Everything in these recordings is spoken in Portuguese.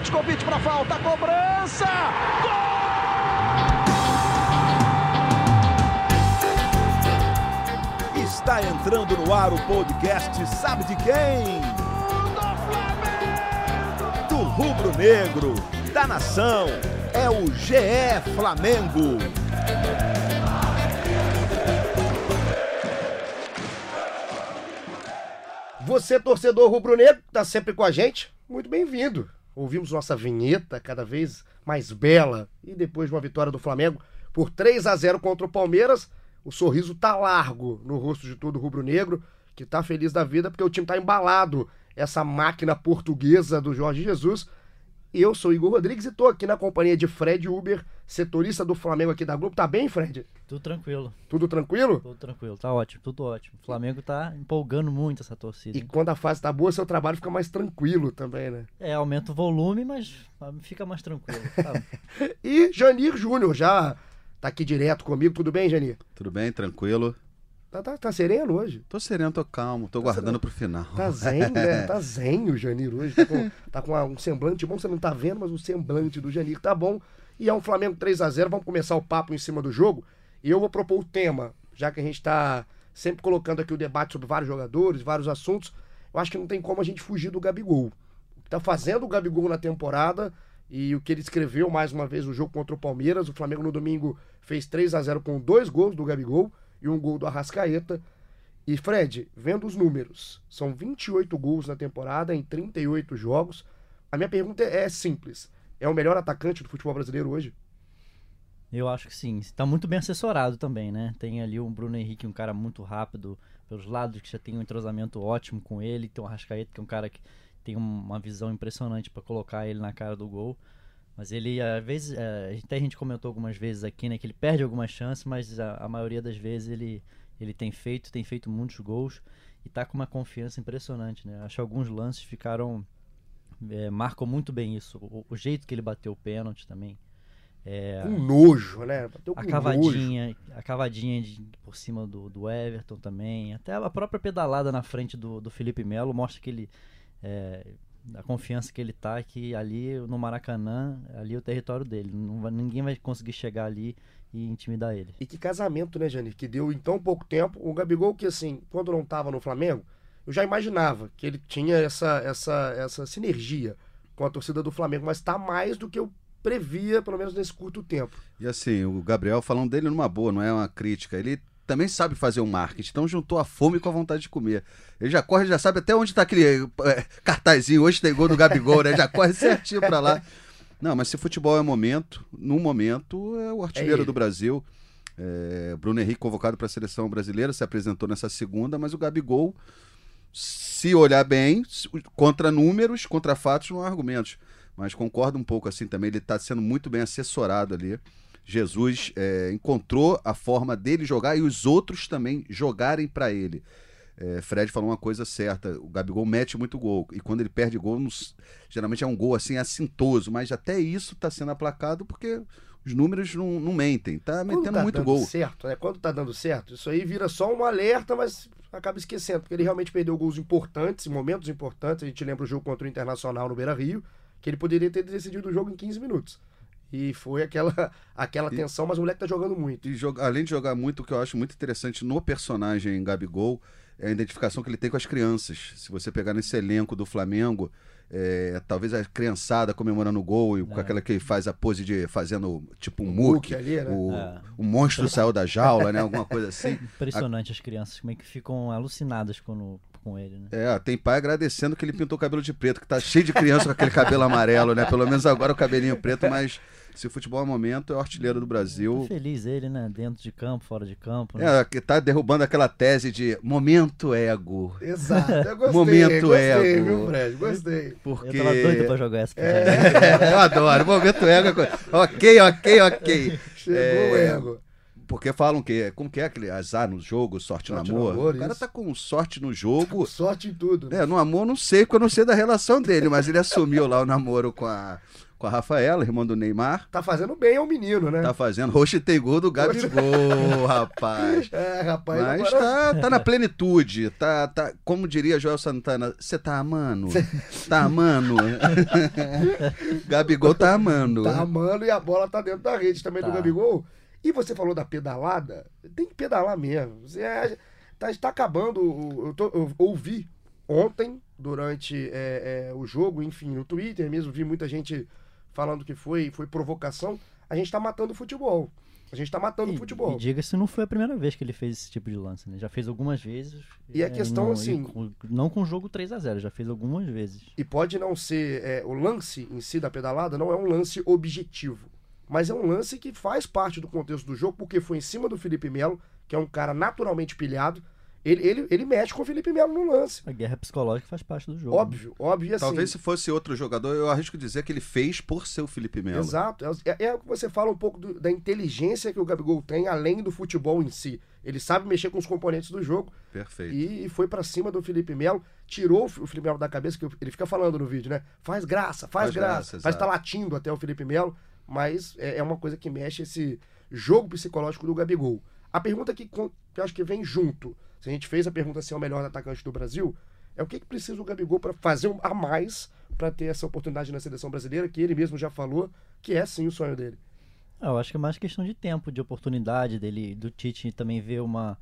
Petkovic para falta, cobrança! Gol! Está entrando no ar o podcast Sabe de quem? Do rubro negro, da nação, é o GE Flamengo. Você, torcedor rubro-negro, está sempre com a gente, muito bem-vindo. Ouvimos nossa vinheta cada vez mais bela e depois de uma vitória do Flamengo por 3 a 0 contra o Palmeiras, o sorriso tá largo no rosto de todo rubro-negro, que tá feliz da vida porque o time tá embalado. Essa máquina portuguesa do Jorge Jesus eu sou Igor Rodrigues e tô aqui na companhia de Fred Uber, setorista do Flamengo aqui da Globo. Tá bem, Fred? Tudo tranquilo. Tudo tranquilo? Tudo tranquilo, tá ótimo, tudo ótimo. O Flamengo tá empolgando muito essa torcida. E quando a fase tá boa, seu trabalho fica mais tranquilo também, né? É, aumenta o volume, mas fica mais tranquilo. Tá? e Janir Júnior já tá aqui direto comigo. Tudo bem, Janir? Tudo bem, tranquilo. Tá, tá, tá, sereno hoje? Tô sereno, tô calmo, tô tá guardando sereno. pro final. Tá zen, né? Tá zen o Janir hoje. Tá com, tá com um semblante bom, você não tá vendo, mas o semblante do Janir tá bom. E é um Flamengo 3 a 0 Vamos começar o papo em cima do jogo. E eu vou propor o tema, já que a gente tá sempre colocando aqui o debate sobre vários jogadores, vários assuntos. Eu acho que não tem como a gente fugir do Gabigol. O que tá fazendo o Gabigol na temporada e o que ele escreveu mais uma vez no jogo contra o Palmeiras. O Flamengo no domingo fez 3 a 0 com dois gols do Gabigol e um gol do Arrascaeta. E Fred, vendo os números, são 28 gols na temporada em 38 jogos. A minha pergunta é simples: é o melhor atacante do futebol brasileiro hoje? Eu acho que sim. Está muito bem assessorado também, né? Tem ali o Bruno Henrique, um cara muito rápido pelos lados, que já tem um entrosamento ótimo com ele. Tem o Arrascaeta, que é um cara que tem uma visão impressionante para colocar ele na cara do gol. Mas ele, às vezes, é, até a gente comentou algumas vezes aqui, né, que ele perde algumas chances, mas a, a, maioria das vezes ele, ele tem feito, tem feito muitos gols e tá com uma confiança impressionante, né? Acho que alguns lances ficaram é, marcam muito bem isso, o, o, jeito que ele bateu o pênalti também. É, com nojo, né? Bateu com a cavadinha, nojo. a cavadinha de, por cima do, do Everton também, até a própria pedalada na frente do, do Felipe Melo mostra que ele é, a confiança que ele tá que ali no Maracanã, ali é o território dele. Vai, ninguém vai conseguir chegar ali e intimidar ele. E que casamento, né, Jani? Que deu em tão pouco tempo. O Gabigol, que assim, quando não tava no Flamengo, eu já imaginava que ele tinha essa, essa, essa sinergia com a torcida do Flamengo, mas tá mais do que eu previa, pelo menos nesse curto tempo. E assim, o Gabriel falando dele numa boa, não é uma crítica. Ele também sabe fazer um marketing, então juntou a fome com a vontade de comer. Ele já corre, já sabe até onde está aquele é, cartazinho. Hoje tem gol do Gabigol, né? Já corre certinho para lá. Não, mas se futebol é momento, no momento é o artilheiro é do Brasil. É, Bruno Henrique convocado para a seleção brasileira, se apresentou nessa segunda, mas o Gabigol, se olhar bem, contra números, contra fatos, não há argumentos. Mas concordo um pouco assim também, ele está sendo muito bem assessorado ali. Jesus é, encontrou a forma dele jogar e os outros também jogarem para ele. É, Fred falou uma coisa certa: o Gabigol mete muito gol. E quando ele perde gol, nos, geralmente é um gol assim assintoso, mas até isso está sendo aplacado porque os números não, não mentem. Tá metendo tá muito gol. certo, né? Quando tá dando certo, isso aí vira só um alerta, mas acaba esquecendo, porque ele realmente perdeu gols importantes, momentos importantes. A gente lembra o jogo contra o Internacional no Beira Rio, que ele poderia ter decidido o jogo em 15 minutos. E foi aquela, aquela e, tensão, mas o moleque tá jogando muito. E joga, além de jogar muito, o que eu acho muito interessante no personagem Gabigol é a identificação que ele tem com as crianças. Se você pegar nesse elenco do Flamengo, é, talvez a criançada comemorando o gol e é. com aquela que faz a pose de fazendo tipo um muque, né? o, é. o monstro saiu da jaula, né? Alguma coisa assim. Impressionante a... as crianças, como é que ficam alucinadas quando com ele, né? É, tem pai agradecendo que ele pintou o cabelo de preto, que tá cheio de criança com aquele cabelo amarelo, né? Pelo menos agora o cabelinho preto, mas se o futebol é momento, é o artilheiro do Brasil. Tá feliz ele, né? Dentro de campo, fora de campo. Né? É, que tá derrubando aquela tese de momento ego. Exato, eu gostei. momento gostei, ego. Viu, Fred? Gostei. Porque... Eu tava doido pra jogar essa é, Eu adoro, momento ego. É ok, ok, ok. Chegou é... o ego. Porque falam que, como que é aquele azar no jogo, sorte, sorte no amor? amor o cara isso. tá com sorte no jogo. sorte em tudo. Né? É, no amor não sei, porque eu não sei da relação dele, mas ele assumiu lá o namoro com a com a Rafaela, irmã do Neymar. Tá fazendo bem ao menino, né? Tá fazendo. Hoje tem gol do Gabigol, rapaz. É, rapaz. Mas agora- tá, tá na plenitude. Tá, tá, como diria Joel Santana, você tá amando? Tá amando? Gabigol tá amando. Tá amando e a bola tá dentro da rede também do Tá. Gabigol. E você falou da pedalada, tem que pedalar mesmo. Você é- tá, está acabando. o- Eu, tô- eu ouvi ontem, durante é, é, o jogo, enfim, no Twitter mesmo, vi muita gente falando que foi, foi provocação. A gente tá matando o futebol. A gente tá matando o E, futebol. e diga-se, não foi a primeira vez que ele fez esse tipo de lance, né? Já fez algumas vezes. E a é, questão, não, assim- com- não com o jogo 3 a 0 já fez algumas vezes. E pode não ser. é, o lance em si da pedalada não é um lance objetivo. Mas é um lance que faz parte do contexto do jogo, porque foi em cima do Felipe Melo, que é um cara naturalmente pilhado. Ele, ele, ele mexe com o Felipe Melo no lance. A guerra psicológica faz parte do jogo. né? Óbvio, óbvio. E assim, Talvez se fosse outro jogador, eu arrisco dizer que ele fez por ser o Felipe Melo. Exato. É, é o que você fala um pouco do- da inteligência que o Gabigol tem, além do futebol em si. Ele sabe mexer com os componentes do jogo. Perfeito. E, e foi pra cima do Felipe Melo, tirou o Felipe Melo da cabeça, que ele fica falando no vídeo, né? Faz graça, faz, Faz graça. graça, Mas tá latindo até o Felipe Melo, mas é, é uma coisa que mexe esse jogo psicológico do Gabigol. A pergunta que, que acho que vem junto, se a gente fez a pergunta se é o melhor atacante do Brasil, é o que, que precisa o Gabigol para fazer a mais para ter essa oportunidade na seleção brasileira, que ele mesmo já falou que é sim o sonho dele. Ah, Eu acho que é mais questão de tempo, de oportunidade dele, do Tite também ver uma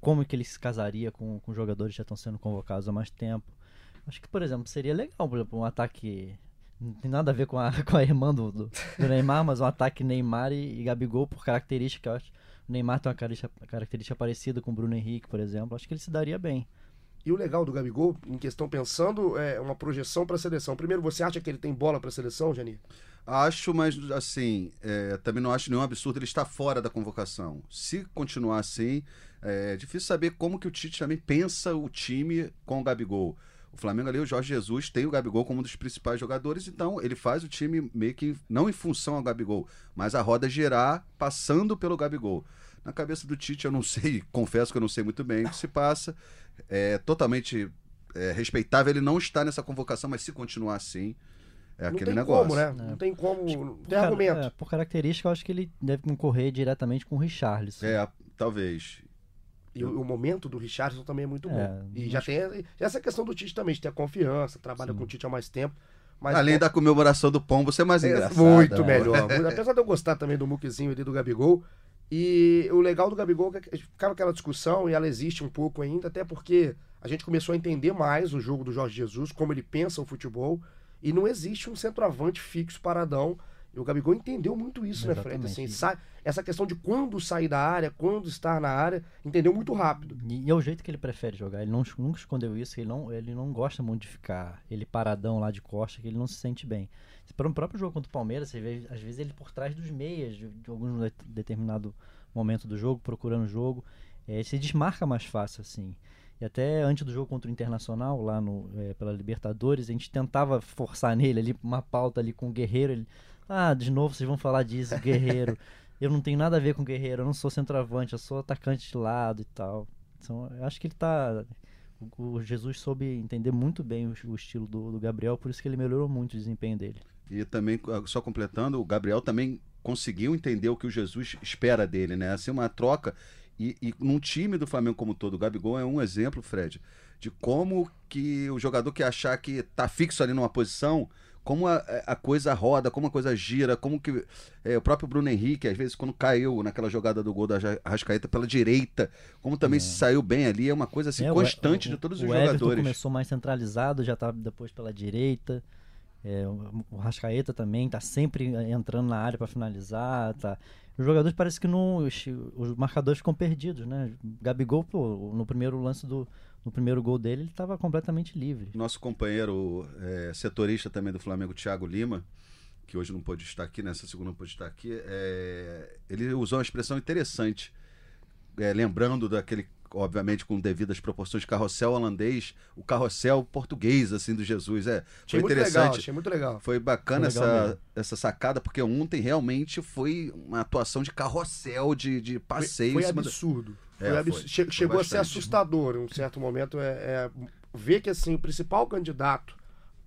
como que ele se casaria com, com jogadores que já estão sendo convocados há mais tempo. Acho que, por exemplo, seria legal, por exemplo, um ataque. Não tem nada a ver com a, com a irmã do, do, do Neymar, mas um ataque Neymar e, e Gabigol por característica. Eu acho. O Neymar tem uma característica, característica parecida com o Bruno Henrique, por exemplo. Acho que ele se daria bem. E o legal do Gabigol, em questão pensando, é uma projeção para a seleção. Primeiro, você acha que ele tem bola para a seleção, Janir? Acho, mas assim, é, também não acho nenhum absurdo ele estar fora da convocação. Se continuar assim, é difícil saber como que o Tite também pensa o time com o Gabigol. O Flamengo ali, o Jorge Jesus, tem o Gabigol como um dos principais jogadores, então ele faz o time meio que não em função ao Gabigol, mas a roda girar passando pelo Gabigol. Na cabeça do Tite, eu não sei, confesso que eu não sei muito bem o que se passa. É totalmente é, respeitável ele não estar nessa convocação, mas se continuar assim, é não aquele tem negócio. como, né? Não tem como. Não Por tem argumento. é, por característica, eu acho que ele deve concorrer diretamente com o Richarlison. É, talvez. E o, o momento do Richardson também é muito É, bom. E já tem essa questão do Tite também, de ter a confiança, trabalha Sim. com o Tite há mais tempo. Mas, Além da comemoração do pombo, você é mais é engraçado. muito né? melhor. muito- apesar de eu gostar também do muquezinho ali do Gabigol. E o legal do Gabigol é que ficava aquela discussão, e ela existe um pouco ainda, até porque a gente começou a entender mais o jogo do Jorge Jesus, como ele pensa o futebol, e não existe um centroavante fixo paradão. E o Gabigol entendeu muito isso, né, Fred? Exatamente. Assim, sai- essa questão de quando sair da área, quando estar na área, entendeu muito rápido. E, e é o jeito que ele prefere jogar. Ele não, nunca escondeu isso. Ele não, ele não gosta muito de ficar ele paradão lá de costa, que ele não se sente bem. Para um próprio jogo contra o Palmeiras, você vê, às vezes, ele por trás dos meias, de, de algum de- determinado momento do jogo, procurando o jogo. É, ele se desmarca mais fácil, assim. E até antes do jogo contra o Internacional, lá no, é, pela Libertadores, a gente tentava forçar nele ali uma pauta ali com o Guerreiro. Ele, ah, de novo vocês vão falar disso, Guerreiro. eu não tenho nada a ver com Guerreiro, eu não sou centroavante, eu sou atacante de lado e tal. Então, eu acho que ele tá. O, Jesus soube entender muito bem o, estilo do, do Gabriel, por isso que ele melhorou muito o desempenho dele. E também, só completando, o Gabriel também conseguiu entender o que o Jesus espera dele, né? Assim, uma troca. E, e num time do Flamengo como todo, o Gabigol é um exemplo, Fred, de como que o jogador que achar que tá fixo ali numa posição, como a, a coisa roda, como a coisa gira, como que é, o próprio Bruno Henrique, às vezes, quando caiu naquela jogada do gol da Arrascaeta pela direita, como também se saiu bem ali, é uma coisa assim É, o- constante o- de todos os o Everton jogadores. começou mais centralizado, já tá depois pela direita. É, o, o Rascaeta também tá sempre entrando na área para finalizar. Tá. Os jogadores parece que não. Os, os marcadores ficam perdidos, né? Gabigol, pô, no primeiro lance do. No primeiro gol dele, ele estava completamente livre. Nosso companheiro é, setorista também do Flamengo, Thiago Lima, que hoje não pôde estar aqui, nessa segunda não pôde estar aqui, é, ele usou uma expressão interessante, é, lembrando daquele, obviamente, com devidas proporções, carrossel holandês, o carrossel português, assim, do Jesus. É, Achei foi muito interessante. legal, achei muito legal. Foi bacana Foi legal essa, mesmo. essa sacada, porque ontem realmente foi uma atuação de carrossel, de, de passeio. Foi da- absurdo. É, Foi absurdo. foi. Che- Foi Chegou a ser bastante. assustador em um certo momento. É, é ver que assim, o principal candidato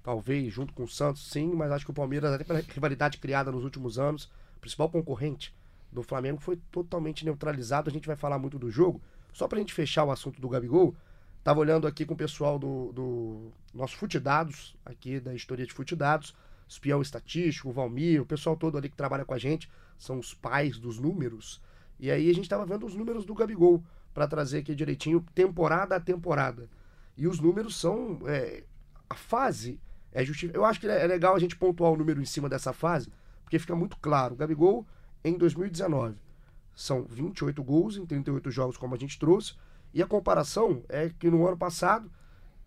talvez, junto com o Santos, sim, mas acho que o Palmeiras, até pela rivalidade criada nos últimos anos, principal concorrente do Flamengo foi totalmente neutralizado. A gente vai falar muito do jogo. Só pra gente fechar o assunto do Gabigol, tava olhando aqui com o pessoal do, do nosso Fute Dados, aqui da história de Fute Dados, espião estatístico, o Valmir, o pessoal todo ali que trabalha com a gente, são os pais dos números. E aí a gente tava vendo os números do Gabigol para trazer aqui direitinho, temporada a temporada. E os números são. É, a fase é justificada. Eu acho que é legal a gente pontuar o número em cima dessa fase, porque fica muito claro. O Gabigol, em 2019, são 28 gols em 38 jogos, como a gente trouxe. E a comparação é que no ano passado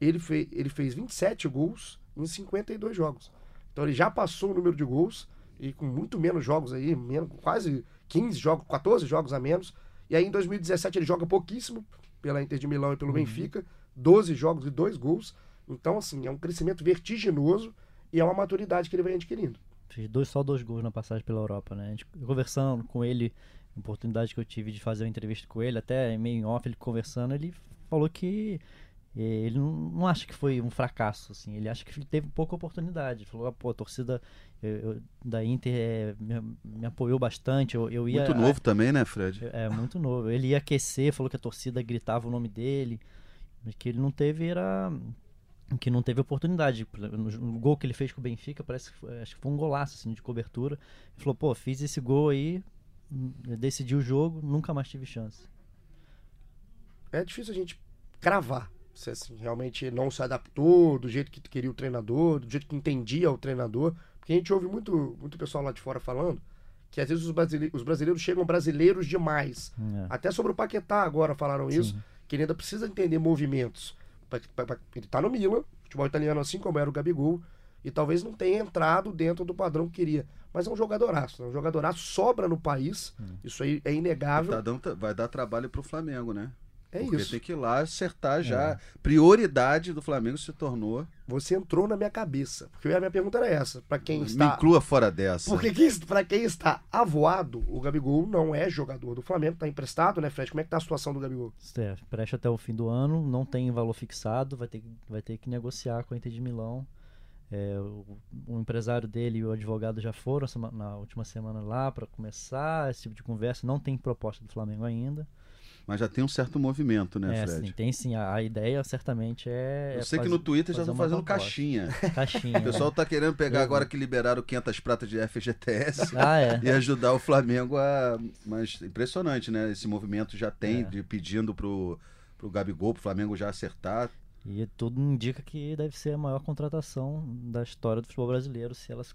ele, fez, ele fez 27 gols em 52 jogos. Então ele já passou o número de gols e com muito menos jogos aí, menos, quase 15 jogos, 14 jogos a menos. E aí em 2017 ele joga pouquíssimo pela Inter de Milão e pelo uhum. Benfica, 12 jogos e 2 gols. Então, assim, é um crescimento vertiginoso e é uma maturidade que ele vem adquirindo. Fiz dois, só dois gols na passagem pela Europa, né? A gente, conversando com ele, oportunidade que eu tive de fazer uma entrevista com ele, até meio em off, ele conversando, ele falou que eh, ele não, não acha que foi um fracasso, assim, ele acha que teve pouca oportunidade. Ele falou, ah, pô, a torcida eu, eu, da Inter é, me, me, apoiou bastante. Eu, eu ia, muito novo a, também, né, Fred? É, muito novo. Ele ia aquecer, falou que a torcida gritava o nome dele, que ele não teve era que não teve oportunidade. No gol que ele fez com o Benfica, parece que foi, acho que foi um golaço assim, de cobertura. Ele falou, pô, fiz esse gol aí, decidi o jogo, nunca mais tive chance. É difícil a gente cravar se assim, realmente não se adaptou do jeito que queria o treinador, do jeito que entendia o treinador. Porque a gente ouve muito, muito pessoal lá de fora falando que às vezes os brasileiros, os brasileiros chegam brasileiros demais. É. Até sobre o Paquetá agora falaram Sim. isso, que ele ainda precisa entender movimentos. Ele tá no Milan, futebol italiano assim como era o Gabigol, e talvez não tenha entrado dentro do padrão que queria. Mas é um jogadoraço, é um jogadoraço, sobra no país, hum. isso aí é inegável. Tá dando, vai dar trabalho pro Flamengo, né? É Porque isso. tem que ir lá acertar já. É. Prioridade do Flamengo se tornou. Você entrou na minha cabeça. Porque a minha pergunta era essa. para quem está. Me inclua fora dessa. Porque para quem está avoado, o Gabigol não é jogador do Flamengo, tá emprestado, né, Fred? Como é que tá a situação do Gabigol? É, preste até o fim do ano, não tem valor fixado, vai ter, vai ter que negociar com a Inter de Milão. É, o, o, empresário dele e o advogado já foram na última semana lá para começar esse tipo de conversa. Não tem proposta do Flamengo ainda. Mas já tem um certo movimento, né, é, Fred? Sim, tem sim. A, a ideia certamente é. Eu é sei fazer, que no Twitter já estão fazendo caixinha. Caixinha. o pessoal está querendo pegar agora que liberaram 500 pratas de FGTS ah, é. e ajudar o Flamengo a. Mas impressionante, né? Esse movimento já tem é. de pedindo pro, pro Gabigol, pro Flamengo já acertar. E tudo indica que deve ser a maior contratação da história do futebol brasileiro se ela se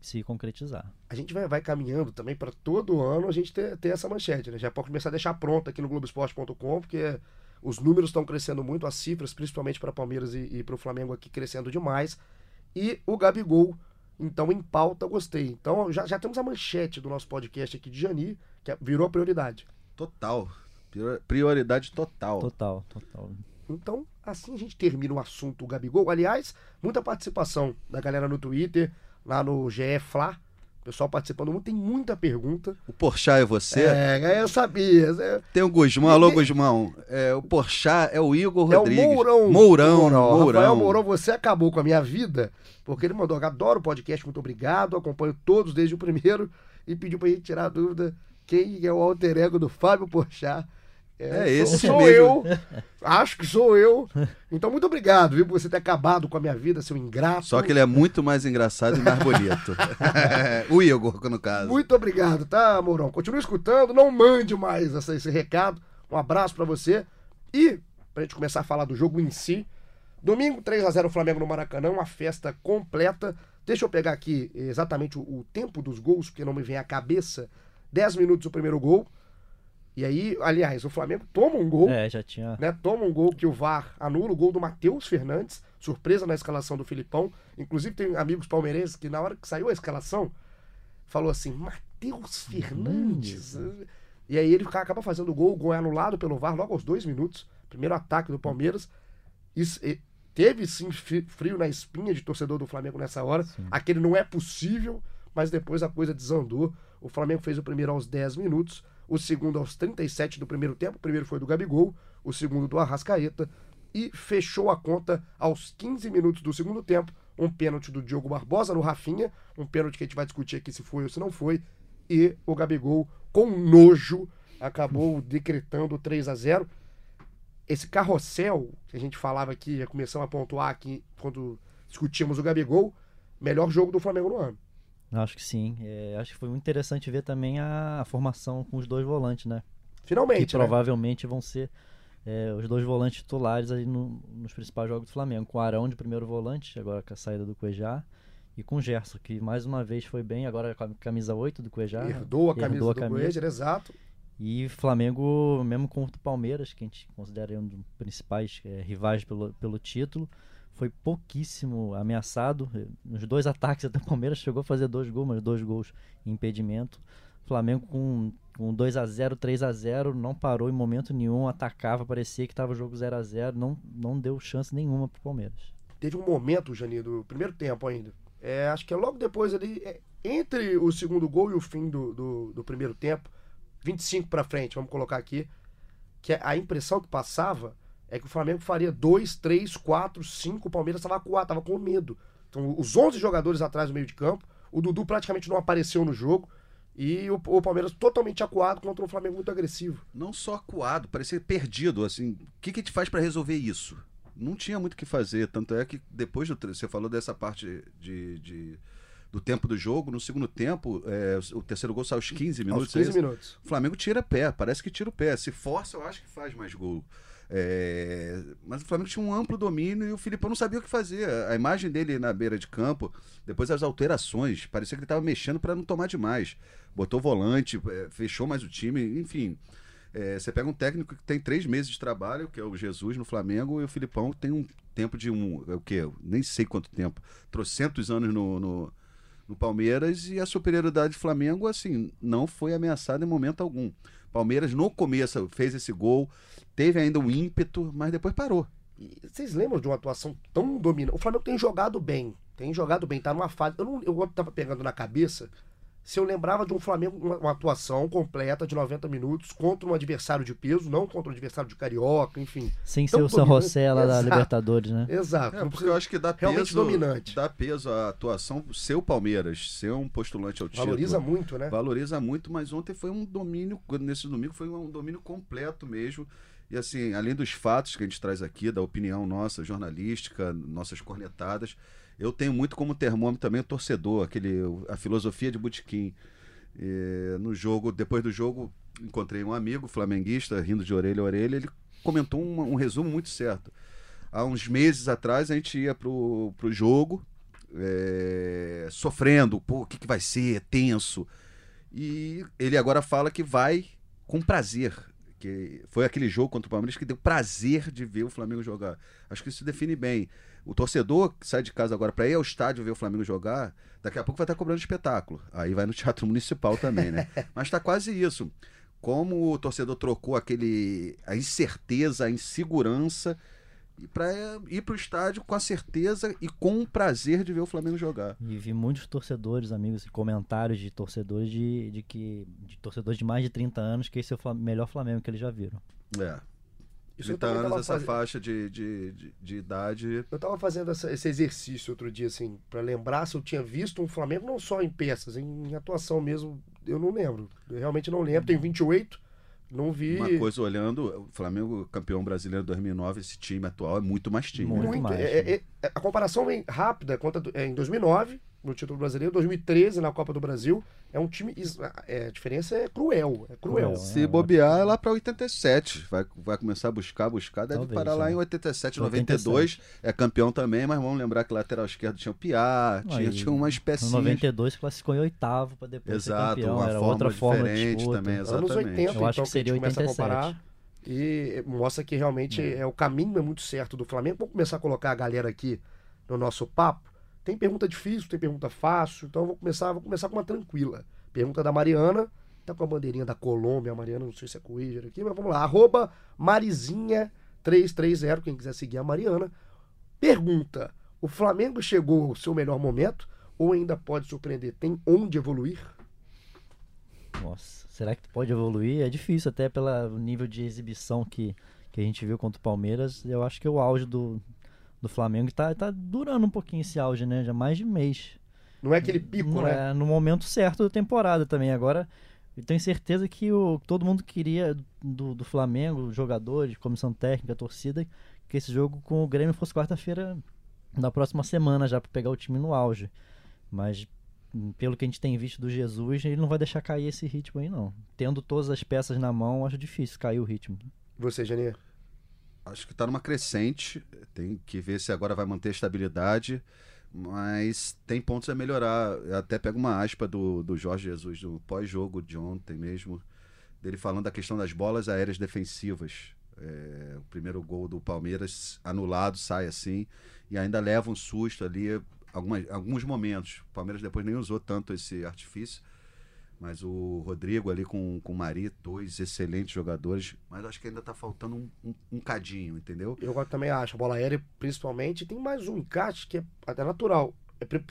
se concretizar. A gente vai, vai caminhando também para todo ano a gente ter, ter essa manchete, né? Já pode começar a deixar pronta aqui no Globoesporte.com, porque os números estão crescendo muito, as cifras, principalmente para Palmeiras e, e para o Flamengo aqui, crescendo demais. E o Gabigol, então, em pauta, gostei. Então, já, já temos a manchete do nosso podcast aqui de Jani, que é, virou prioridade. Total. Prioridade total. Total, total. Então, assim a gente termina o assunto Gabigol. Aliás, muita participação da galera no Twitter lá no GE Fla. O pessoal participando muito, tem muita pergunta. O Porchat é você? É, eu sabia. Tem o Guzmão, alô Guzmão. É, o Porchat é o Igor é Rodrigues. o Mourão. Mourão, Mourão. Mourão. Rafael Mourão, você acabou com a minha vida, porque ele mandou, adoro o podcast, muito obrigado, acompanho todos desde o primeiro, e pediu pra gente tirar a dúvida quem é o alter ego do Fábio Porchat. É, é esse sou, sou eu. Acho que sou eu. Então, muito obrigado, viu, por você ter acabado com a minha vida, seu ingrato. Só que ele é muito mais engraçado e mais bonito. o Igor, no caso. Muito obrigado, tá, Mourão? Continue escutando, não mande mais essa, esse recado. Um abraço para você. E, pra gente começar a falar do jogo em si, domingo, 3 a 0 Flamengo no Maracanã, uma festa completa. Deixa eu pegar aqui exatamente o, o tempo dos gols, porque não me vem à cabeça. 10 minutos o primeiro gol. E aí, aliás, o Flamengo toma um gol. É, já tinha. Né, toma um gol que o VAR anula, o gol do Matheus Fernandes. Surpresa na escalação do Filipão. Inclusive, tem amigos palmeirenses que, na hora que saiu a escalação, falou assim: Matheus Fernandes. E aí ele acaba fazendo o gol, o gol é anulado pelo VAR logo aos dois minutos. Primeiro ataque do Palmeiras. Isso, teve sim frio na espinha de torcedor do Flamengo nessa hora. Sim. Aquele não é possível, mas depois a coisa desandou. O Flamengo fez o primeiro aos 10 minutos o segundo aos 37 do primeiro tempo, o primeiro foi do Gabigol, o segundo do Arrascaeta, e fechou a conta aos 15 minutos do segundo tempo, um pênalti do Diogo Barbosa no Rafinha, um pênalti que a gente vai discutir aqui se foi ou se não foi, e o Gabigol, com nojo, acabou decretando 3 a 0 Esse carrossel que a gente falava aqui, já começamos a pontuar aqui quando discutimos o Gabigol, melhor jogo do Flamengo no ano. Acho que sim. É, acho que foi muito interessante ver também a, a formação com os dois volantes, né? Finalmente, que né? provavelmente vão ser é, os dois volantes titulares aí no- nos principais jogos do Flamengo. Com o Arão de primeiro volante, agora com a saída do Cuejá. E com o Gerson, que mais uma vez foi bem, agora com a camisa 8 do Cuejá. Herdou a camisa Herdou a do camisa. Coelho, exato. E Flamengo, mesmo contra o Palmeiras, que a gente considera um dos principais eh, rivais pelo, pelo título, foi pouquíssimo ameaçado. Nos dois ataques até o Palmeiras chegou a fazer dois gols, mas dois gols em impedimento. Flamengo com, com 2 a 0 3 a 0 não parou em momento nenhum, atacava, parecia que estava o jogo 0 a 0 não, não deu chance nenhuma pro Palmeiras. Teve um momento, Janir, do primeiro tempo ainda. É, acho que é logo depois ali, é, entre o segundo gol e o fim do, do, do primeiro tempo, 25 pra frente, vamos colocar aqui, que a impressão que passava é que o Flamengo faria 2, 3, 4, 5, o Palmeiras estava com, tava com medo. Então, os 11 jogadores atrás do meio de campo, o Dudu praticamente não apareceu no jogo, e o, o Palmeiras totalmente acuado contra um Flamengo muito agressivo. Não só acuado, parecia perdido, assim. O que, que a gente faz pra resolver isso? Não tinha muito o que fazer, tanto é que depois do você falou dessa parte de, de- do tempo do jogo, no segundo tempo, é, o, terceiro gol saiu aos 15 minutos. aos 15 é isso? minutos. O Flamengo tira pé, parece que tira o pé. Se força, eu acho que faz mais gol. É, Mas o Flamengo tinha um amplo domínio e o Filipão não sabia o que fazer. A imagem dele na beira de campo, depois as alterações, parecia que ele estava mexendo para não tomar demais. Botou volante, é, fechou mais o time, enfim. É, você pega um técnico que tem três meses de trabalho, que é o Jesus no Flamengo, e o Filipão tem um tempo de um. É o quê? Nem sei quanto tempo. Trocentos anos no, no, no Palmeiras e a superioridade do Flamengo, assim, não foi ameaçada em momento algum. Palmeiras, no começo, fez esse gol, teve ainda um ímpeto, mas depois parou. E vocês lembram de uma atuação tão dominante? O Flamengo tem jogado bem. Tem jogado bem, tá numa fase. Eu, não, eu tava pegando na cabeça se eu lembrava de um Flamengo, uma, uma atuação completa de 90 minutos contra um adversário de peso, não contra um adversário de carioca, enfim. Sem ser o San dominante. José lá da. Libertadores, né? Exato. É, porque eu acho que dá realmente peso, dominante. dá peso à atuação, ser o Palmeiras, ser um postulante ao título. valoriza muito, né? Valoriza muito, mas ontem foi um domínio, nesse domingo foi um domínio completo mesmo. E assim, além dos fatos que a gente traz aqui, da opinião nossa, jornalística, nossas cornetadas, eu tenho muito como termômetro também o torcedor, aquele, a filosofia de Botequim. E, no jogo, depois do jogo, encontrei um amigo flamenguista, rindo de orelha a orelha, ele comentou um, um resumo muito certo. Há uns meses atrás a gente ia pro, pro jogo, é, sofrendo, pô, o que, que vai ser, tenso. E ele agora fala que vai com prazer. Que foi aquele jogo contra o Palmeiras que deu prazer de ver o Flamengo jogar. Acho que isso define bem. O torcedor que sai de casa agora para ir ao estádio ver o Flamengo jogar, daqui a pouco vai estar cobrando espetáculo. Aí vai no Teatro Municipal também, né? Mas está quase isso. Como o torcedor trocou aquele a incerteza, a insegurança e para ir para o estádio com a certeza e com o prazer de ver o Flamengo jogar. E vi muitos torcedores, amigos, e comentários de torcedores de, de que. de torcedores de mais de 30 anos, que esse é o Flam- melhor Flamengo que eles já viram. É. Isso eu 30 também anos, essa fazendo- faixa de, de, de, de idade. Eu tava fazendo essa- esse exercício outro dia, assim, pra lembrar se eu tinha visto um Flamengo não só em peças, em, em atuação mesmo. Eu não lembro. Eu realmente não lembro. Tenho 28, não vi. Uma coisa olhando, o Flamengo campeão brasileiro 2009, esse time atual é muito mais time. Muito. né? Muito. mais, É- é- é- a comparação vem rápida conta do- é, em 2009, no título brasileiro, 2013 na Copa do Brasil. É um time. é, a diferença é cruel. É cruel. Cruel. Se É, bobear, é lá pra 87. Vai, vai começar a buscar, buscar. Deve Talvez, parar lá é. em 87, 87. 92. É campeão também, mas vamos lembrar que lateral esquerdo tinha o Piá, tinha, Aí, tinha umas No pecinhas. 92 classificou em oitavo para depois Exato, ser campeão. uma Era forma outra forma de diferente também, Anos exatamente. 80, Eu então, acho que seria a gente começa a 87. comparar. E mostra que realmente é. o caminho é muito certo do Flamengo. Vamos começar a colocar a galera aqui no nosso papo. Tem pergunta difícil, tem pergunta fácil, então eu vou começar, vou começar com uma tranquila. Pergunta da Mariana, tá com a bandeirinha da Colômbia, a Mariana, não sei se é Coiger aqui, mas vamos lá. Arroba Marizinha330, quem quiser seguir a Mariana. Pergunta: o Flamengo chegou ao seu melhor momento ou ainda pode surpreender? Tem onde evoluir? Nossa, será que pode evoluir? É difícil, até pelo nível de exibição que, que a gente viu contra o Palmeiras. Eu acho que o auge do, do Flamengo e tá, tá durando um pouquinho esse auge, né? Já mais de mês. Não é aquele pico, Não né? É no momento certo da temporada também. Agora, eu tenho certeza que o, todo mundo queria do, do Flamengo, jogadores, comissão técnica, torcida, que esse jogo com o Grêmio fosse quarta-feira da próxima semana já para pegar o time no auge. Mas pelo que a gente tem visto do Jesus, ele não vai deixar cair esse ritmo aí não. Tendo todas as peças na mão, acho difícil cair o ritmo. Você, Janir? Acho que tá numa crescente. Tem que ver se agora vai manter estabilidade. Mas tem pontos a melhorar. Eu até pego uma aspa do, do Jorge Jesus, do pós-jogo de ontem mesmo, dele falando da questão das bolas aéreas defensivas. É, o primeiro gol do Palmeiras anulado sai assim e ainda leva um susto ali algumas, alguns momentos. O Palmeiras depois nem usou tanto esse artifício. Mas o Rodrigo ali com, com o Mari, dois excelentes jogadores. Mas acho que ainda tá faltando um, um, um cadinho, entendeu? Eu também acho. A bola aérea, principalmente, tem mais um encaixe que é até natural. É pre-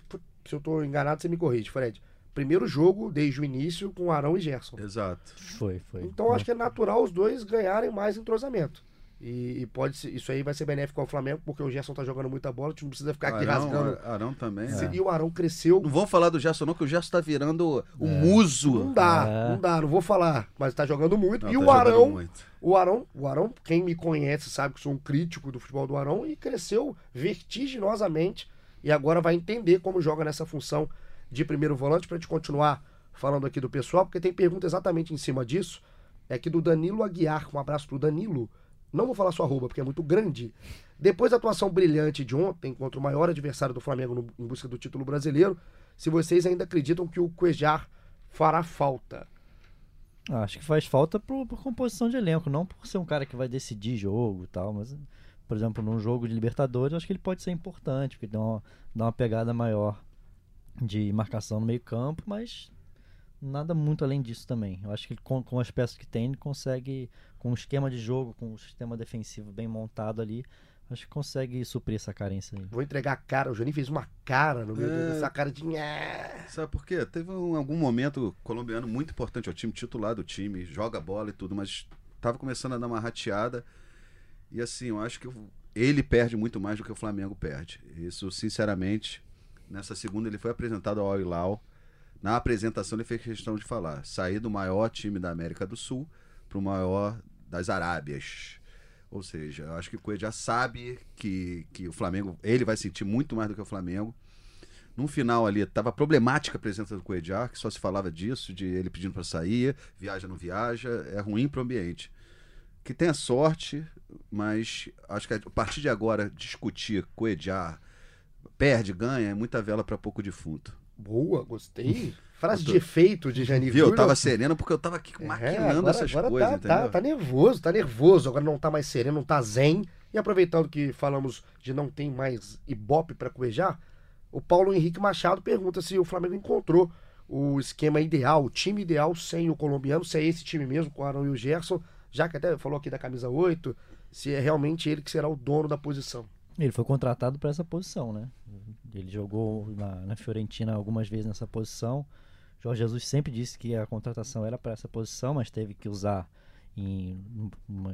se eu tô enganado, você me corrige, Fred. Primeiro jogo, desde o início, com Arão e Gerson. Exato. Foi, foi. Então acho que é natural os dois ganharem mais entrosamento. E, e pode ser, isso aí vai ser benéfico ao Flamengo, porque o Gerson tá jogando muita bola, a gente não precisa ficar aqui Arão, rasgando. Arão também. Se- é. E o Arão cresceu. Não vamos falar do Gerson, não, que o Gerson tá virando o muso. Não dá, É. não dá, não vou falar, mas tá jogando muito. Não, e tá o Arão, muito. o Arão, o Arão, quem me conhece sabe que sou um crítico do futebol do Arão e cresceu vertiginosamente e agora vai entender como joga nessa função de primeiro volante pra gente continuar falando aqui do pessoal, porque tem pergunta exatamente em cima disso. É aqui do Danilo Aguiar, um abraço pro Danilo. Não vou falar sua arroba, porque é muito grande. Depois da atuação brilhante de ontem contra o maior adversário do Flamengo no- em busca do título brasileiro, se vocês ainda acreditam que o Cuejar fará falta. Ah, Acho que faz falta por, por composição de elenco, não por ser um cara que vai decidir jogo e tal, mas, por exemplo, num jogo de Libertadores, acho que ele pode ser importante, porque dá uma, dá uma pegada maior de marcação no meio campo, mas nada muito além disso também. Eu acho que ele, com, com as peças que tem, ele consegue, com um esquema de jogo, com um sistema defensivo bem montado ali, acho que consegue suprir essa carência aí. Vou entregar a cara. O Juninho fez uma cara no meio É. dessa cara de. nhé. Sabe por quê? Teve um, algum momento colombiano muito importante, é o time titular do time, joga bola e tudo, mas tava começando a dar uma rateada. E assim, eu acho que o- ele perde muito mais do que o Flamengo perde. Isso, sinceramente, nessa segunda ele foi apresentado ao Al Hilal. Na apresentação ele fez questão de falar: sair do maior time da América do Sul para o maior das Arábias. Ou seja, eu acho que o Coelho já sabe que, que o Flamengo, ele vai sentir muito mais do que o Flamengo. No final ali, tava problemática a presença do Coedjar, que só se falava disso, de ele pedindo para sair, viaja, não viaja, é ruim pro ambiente. Que tenha sorte, mas acho que a partir de agora discutir Coedjar, perde, ganha, é muita vela para pouco defunto. Boa, gostei. Frase de efeito de Janir Viu? Eu tava sereno porque eu tava aqui É, maquinando agora- essas agora coisas, tá, entendeu? tá, tá nervoso, tá nervoso. Agora não tá mais sereno, não tá zen. E aproveitando que falamos de não tem mais ibope pra cuejar, o Paulo Henrique Machado pergunta se o Flamengo encontrou o esquema ideal, o time ideal sem o colombiano, se é esse time mesmo, com o Arão e o Gerson, já que até falou aqui da camisa 8, se é realmente ele que será o dono da posição. Ele foi contratado para essa posição, né? Ele jogou na, na Fiorentina algumas vezes nessa posição. Jorge Jesus sempre disse que a contratação era para essa posição, mas teve que usar em,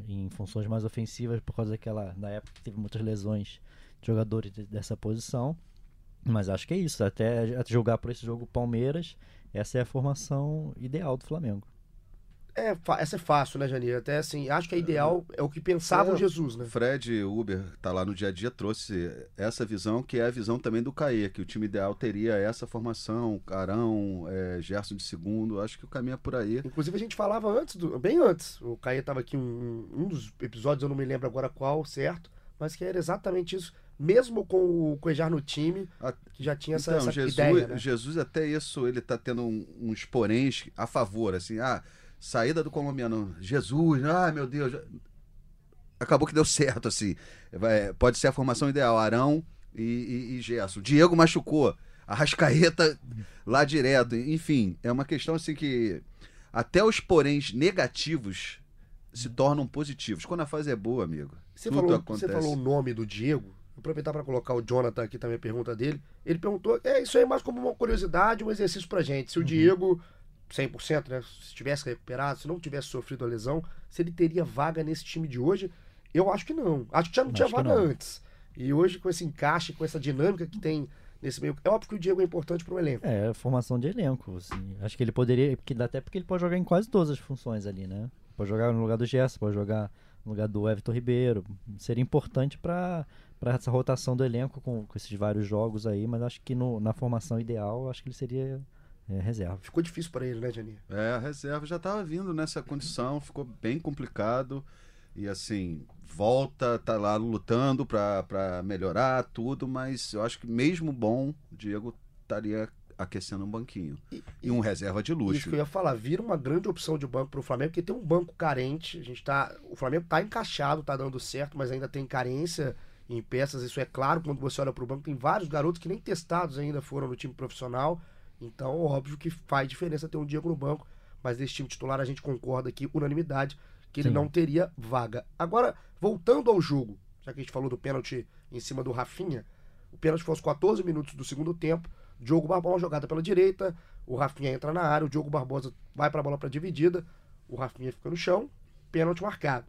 em funções mais ofensivas por causa daquela da época teve muitas lesões de jogadores de- dessa posição. Mas acho que é isso. Até jogar por esse jogo Palmeiras, essa é a formação ideal do Flamengo. É, essa é fácil, né, Janir? Até assim, acho que a ideal é o que pensava o É. Jesus, né? O Fred Uber tá lá no dia a dia, trouxe essa visão, que é a visão também do Caê, que o time ideal teria essa formação, Carão, é, Gerson de segundo, acho que o caminho é por aí. Inclusive a gente falava antes, do- bem antes. O Caê tava aqui um, um dos episódios, eu não me lembro agora qual, certo? Mas que era exatamente isso. Mesmo com o Cuejar no time, que já tinha essa, Então, essa Jesus, ideia, né? Jesus até isso, ele tá tendo um- uns poréns a favor, assim, ah, saída do colombiano, Jesus, ah, meu Deus, acabou que deu certo, assim, Vai- pode ser a formação ideal, Arão e, e, e Gerson. Diego machucou, Arrascaeta lá direto, enfim, é uma questão assim que até os poréns negativos se tornam positivos. Quando a fase é boa, amigo, Você tudo falou, acontece. você falou o nome do Diego. Vou aproveitar para colocar o Jonathan aqui também a pergunta dele. Ele perguntou, é isso aí é mais como uma curiosidade, um exercício pra gente. Uhum. Se o Diego, 100%, né, se tivesse recuperado, se não tivesse sofrido a lesão, se ele teria vaga nesse time de hoje? Eu acho que não. Acho que já não Acho tinha vaga não. antes. E hoje, com esse encaixe, com essa dinâmica que tem nesse meio. É óbvio que o Diego é importante para o elenco. É, formação de elenco. Assim. Acho que ele poderia. Porque, até porque ele pode jogar em quase todas as funções ali, né? Pode jogar no lugar do Gerson, pode jogar no lugar do Everton Ribeiro. Seria importante para essa rotação do elenco com, com, esses vários jogos aí, mas acho que no, na formação ideal, acho que ele seria é, reserva. Ficou difícil para ele, né, Janir? É, a reserva já estava vindo nessa condição, ficou bem complicado. E assim, volta, tá lá lutando para melhorar tudo, mas eu acho que mesmo bom, o Diego estaria aquecendo um banquinho. E, e, um reserva de luxo. Isso que eu ia falar, vira uma grande opção de banco para o Flamengo, porque tem um banco carente. A gente tá, o Flamengo está encaixado, está dando certo, mas ainda tem carência em peças. Isso é claro quando você olha para o banco. Tem vários garotos que nem testados ainda foram no time profissional. Então, óbvio que faz diferença ter um Diego no banco. Mas desse time titular a gente concorda aqui, unanimidade, que ele Sim. não teria vaga. Agora, voltando ao jogo, já que a gente falou do pênalti em cima do Rafinha, o pênalti foi aos 14 minutos do segundo tempo. Diogo Barbosa, jogada pela direita, o Rafinha entra na área, o Diogo Barbosa vai para a bola para dividida, o Rafinha fica no chão, pênalti marcado.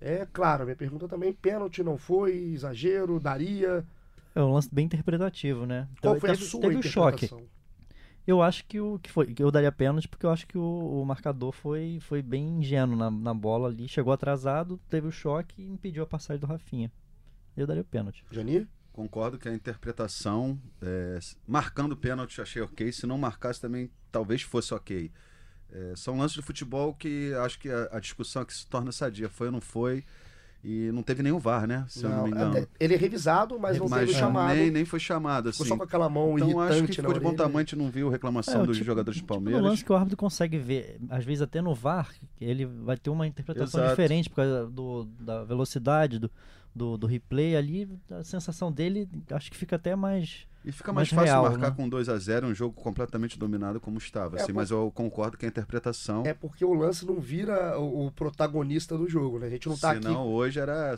É claro, minha pergunta também, pênalti não foi, exagero, daria... É um lance bem interpretativo, né? Qual foi teve, a sua teve o choque. Eu acho que o que foi, eu daria pênalti porque eu acho que o, o marcador foi, foi bem ingênuo na, na bola ali, chegou atrasado, teve o choque e impediu a passagem do Rafinha. Eu daria o pênalti. Janir? Concordo que a interpretação, é, marcando pênalti, achei ok. Se não marcasse também, talvez fosse ok. É, são lances de futebol que acho que a, a discussão aqui se torna sadia. Foi ou não foi? E não teve nenhum VAR, né? Se não, eu não me engano. Ele é revisado, mas não mas, teve chamado. Nem, nem foi chamado, assim. Ficou só com aquela mão então, irritante acho que ficou de bom tamanho, não viu reclamação é, dos tipo, jogadores de Palmeiras. Tipo lance que o árbitro consegue ver, às vezes até no VAR, ele vai ter uma interpretação Exato. diferente por causa do, da velocidade, do, do, do replay ali, a sensação dele, acho que fica até mais e fica mais, mais fácil real, marcar né? com 2 a 0 um jogo completamente dominado como estava. É assim, por... Mas eu concordo que a interpretação. É porque o lance não vira o, protagonista do jogo, né? A gente não tá Senão, aqui. hoje era.